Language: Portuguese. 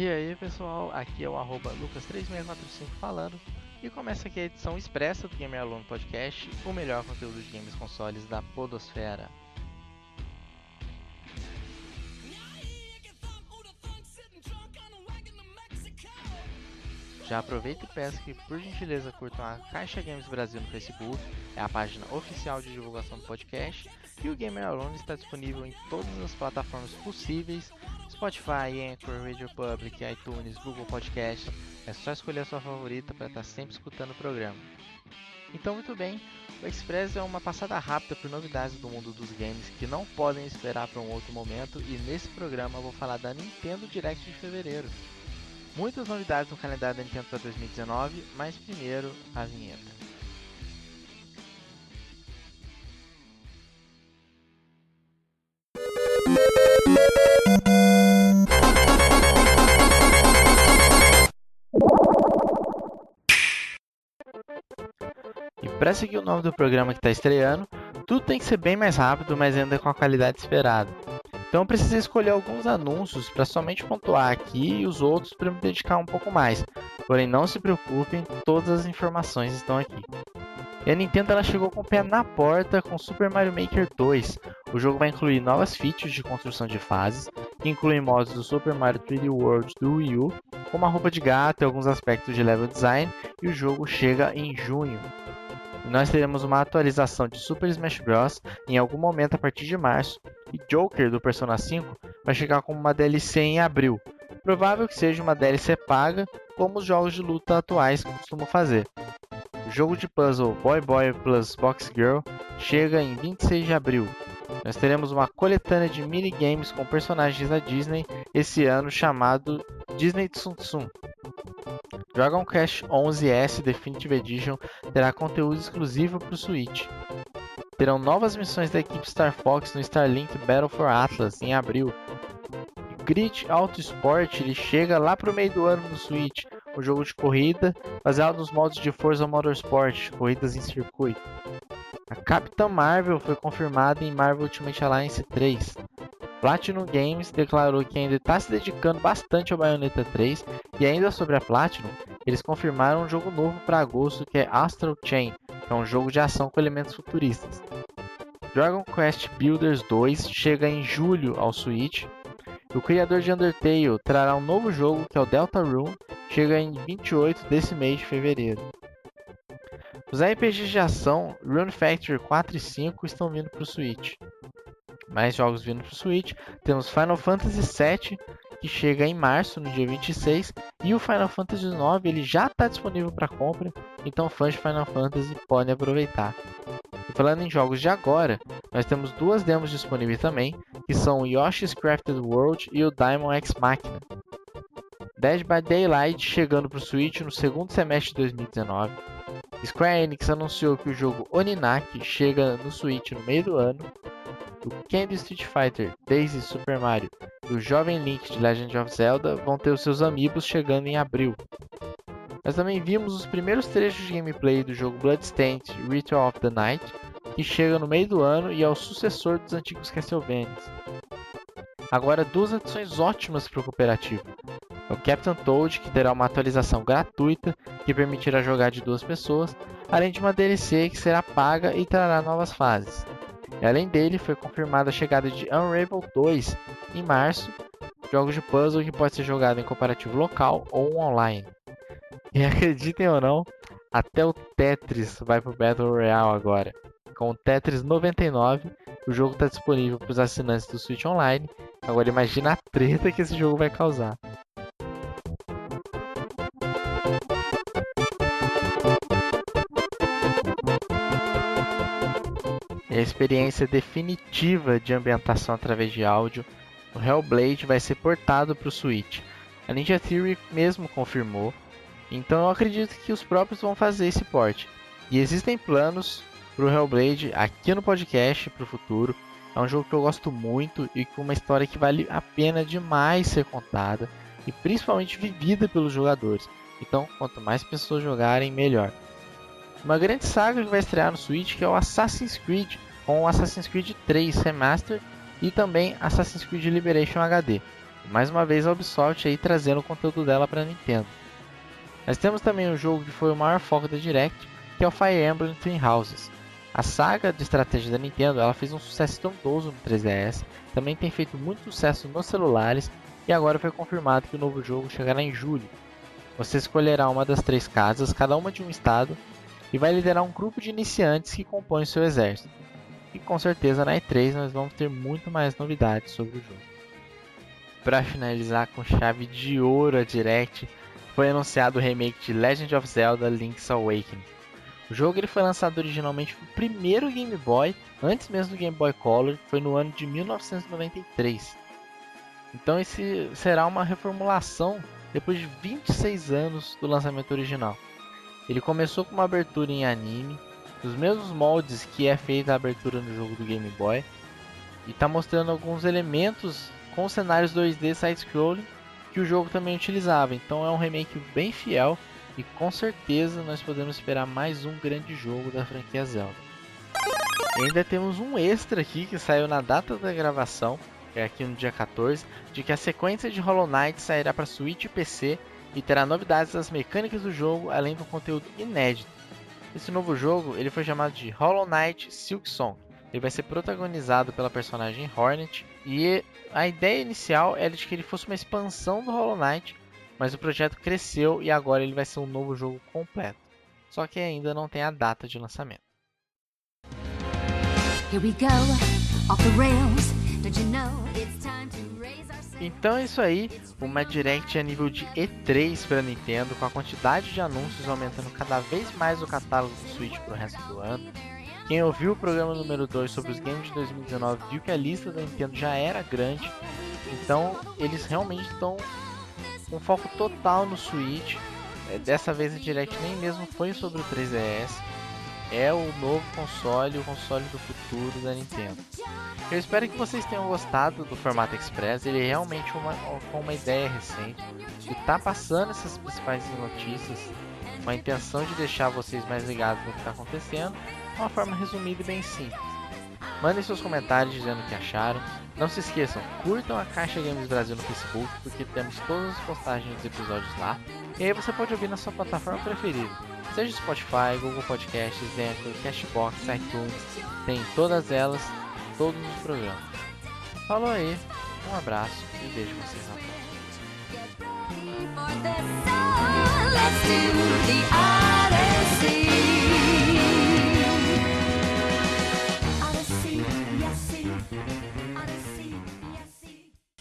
E aí pessoal, aqui é o arroba lucas3645 falando e começa aqui a edição expressa do Gamer Aluno Podcast, o melhor conteúdo de games consoles da podosfera. Já aproveita e peço que por gentileza curtam a Caixa Games Brasil no Facebook, é a página oficial de divulgação do podcast, e o Gamer Alone está disponível em todas as plataformas possíveis, Spotify, Anchor, Radio Public, iTunes, Google Podcast, é só escolher a sua favorita para estar sempre escutando o programa. Então muito bem, o Express é uma passada rápida por novidades do mundo dos games que não podem esperar para um outro momento. E nesse programa eu vou falar da Nintendo Direct de fevereiro. Muitas novidades no calendário da Nintendo para 2019, mas primeiro a vinheta. E para seguir o nome do programa que está estreando, tudo tem que ser bem mais rápido, mas ainda com a qualidade esperada. Então eu precisei escolher alguns anúncios para somente pontuar aqui e os outros para me dedicar um pouco mais. Porém, não se preocupem, todas as informações estão aqui. E a Nintendo ela chegou com o pé na porta com Super Mario Maker 2. O jogo vai incluir novas features de construção de fases, que incluem modos do Super Mario 3D World do Wii U, como a roupa de gato e alguns aspectos de level design, e o jogo chega em junho nós teremos uma atualização de Super Smash Bros. em algum momento a partir de março, e Joker do Persona 5 vai chegar como uma DLC em abril. Provável que seja uma DLC paga, como os jogos de luta atuais costumam fazer. O jogo de puzzle Boy Boy Plus Box Girl chega em 26 de abril. Nós teremos uma coletânea de minigames com personagens da Disney esse ano chamado Disney Tsum. Dragon Quest 11S Definitive Edition terá conteúdo exclusivo para o Switch. Terão novas missões da equipe Star Fox no Starlink Battle for Atlas em abril. Grid Auto Sport ele chega lá para o meio do ano no Switch, o jogo de corrida baseado nos modos de Forza Motorsport, corridas em circuito. A Capitã Marvel foi confirmada em Marvel Ultimate Alliance 3. Platinum Games declarou que ainda está se dedicando bastante ao Bayonetta 3 e ainda sobre a Platinum, eles confirmaram um jogo novo para agosto que é Astral Chain, é um jogo de ação com elementos futuristas. Dragon Quest Builders 2 chega em julho ao Switch. O criador de Undertale trará um novo jogo que é o Deltarune, chega em 28 desse mês de fevereiro. Os RPGs de ação Rune Factory 4 e 5 estão vindo para o Switch mais jogos vindo para o Switch. Temos Final Fantasy VII, que chega em março, no dia 26, e o Final Fantasy IX ele já está disponível para compra, então fãs de Final Fantasy podem aproveitar. E falando em jogos de agora, nós temos duas demos disponíveis também, que são o Yoshi's Crafted World e o Diamond X Machina. Dead by Daylight chegando para o Switch no segundo semestre de 2019. Square Enix anunciou que o jogo Oninaki chega no Switch no meio do ano do Candy Street Fighter, Daisy Super Mario e o jovem Link de Legend of Zelda vão ter os seus amigos chegando em abril. Nós também vimos os primeiros trechos de gameplay do jogo Bloodstained Ritual of the Night, que chega no meio do ano e é o sucessor dos antigos Castlevanias. Agora duas adições ótimas para o cooperativo. É o Captain Toad, que terá uma atualização gratuita que permitirá jogar de duas pessoas, além de uma DLC que será paga e trará novas fases. E além dele, foi confirmada a chegada de Unravel 2 em março, jogos de puzzle que pode ser jogado em comparativo local ou online. E acreditem ou não, até o Tetris vai pro Battle Royale agora. Com o Tetris 99, o jogo está disponível para os assinantes do Switch Online. Agora imagina a treta que esse jogo vai causar. a experiência definitiva de ambientação através de áudio, o Hellblade vai ser portado para o Switch. A Ninja Theory mesmo confirmou, então eu acredito que os próprios vão fazer esse port. E existem planos para o Hellblade aqui no podcast para o futuro. É um jogo que eu gosto muito e com uma história que vale a pena demais ser contada e principalmente vivida pelos jogadores. Então, quanto mais pessoas jogarem, melhor. Uma grande saga que vai estrear no Switch que é o Assassin's Creed com Assassin's Creed 3 Remaster e também Assassin's Creed Liberation HD. Mais uma vez a Ubisoft aí trazendo o conteúdo dela para Nintendo. Nós temos também um jogo que foi o maior foco da Direct, que é o Fire Emblem Three Houses. A saga de estratégia da Nintendo ela fez um sucesso estrondoso no 3DS, também tem feito muito sucesso nos celulares e agora foi confirmado que o novo jogo chegará em julho. Você escolherá uma das três casas, cada uma de um estado, e vai liderar um grupo de iniciantes que compõem seu exército. E com certeza na E3 nós vamos ter muito mais novidades sobre o jogo. Para finalizar com chave de ouro a Direct, foi anunciado o remake de Legend of Zelda Link's Awakening. O jogo ele foi lançado originalmente no primeiro Game Boy, antes mesmo do Game Boy Color, que foi no ano de 1993. Então esse será uma reformulação depois de 26 anos do lançamento original. Ele começou com uma abertura em anime, dos mesmos moldes que é feita a abertura no jogo do Game Boy, e está mostrando alguns elementos com cenários 2D side-scrolling que o jogo também utilizava. Então é um remake bem fiel e com certeza nós podemos esperar mais um grande jogo da franquia Zelda. E ainda temos um extra aqui que saiu na data da gravação, que é aqui no dia 14, de que a sequência de Hollow Knight sairá para Switch e PC e terá novidades das mecânicas do jogo, além do conteúdo inédito. Esse novo jogo ele foi chamado de Hollow Knight Silk Song ele vai ser protagonizado pela personagem Hornet e a ideia inicial era de que ele fosse uma expansão do Hollow Knight, mas o projeto cresceu e agora ele vai ser um novo jogo completo. Só que ainda não tem a data de lançamento. Então é isso aí, uma Direct a nível de E3 para Nintendo, com a quantidade de anúncios aumentando cada vez mais o catálogo do Switch para o resto do ano. Quem ouviu o programa número 2 sobre os games de 2019 viu que a lista da Nintendo já era grande, então eles realmente estão com foco total no Switch. É, dessa vez a Direct nem mesmo foi sobre o 3DS, é o novo console, o console do futuro da Nintendo. Eu espero que vocês tenham gostado do formato Express, ele é realmente uma, uma ideia recente. E está passando essas principais notícias. Com a intenção de deixar vocês mais ligados no que está acontecendo uma forma resumida e bem simples. Mandem seus comentários dizendo o que acharam. Não se esqueçam, curtam a Caixa Games Brasil no Facebook, porque temos todas as postagens dos episódios lá. E aí você pode ouvir na sua plataforma preferida, seja Spotify, Google Podcasts, Anchor, Cashbox, iTunes, tem todas elas, todos os programas. Falou aí, um abraço e vejo vocês na próxima.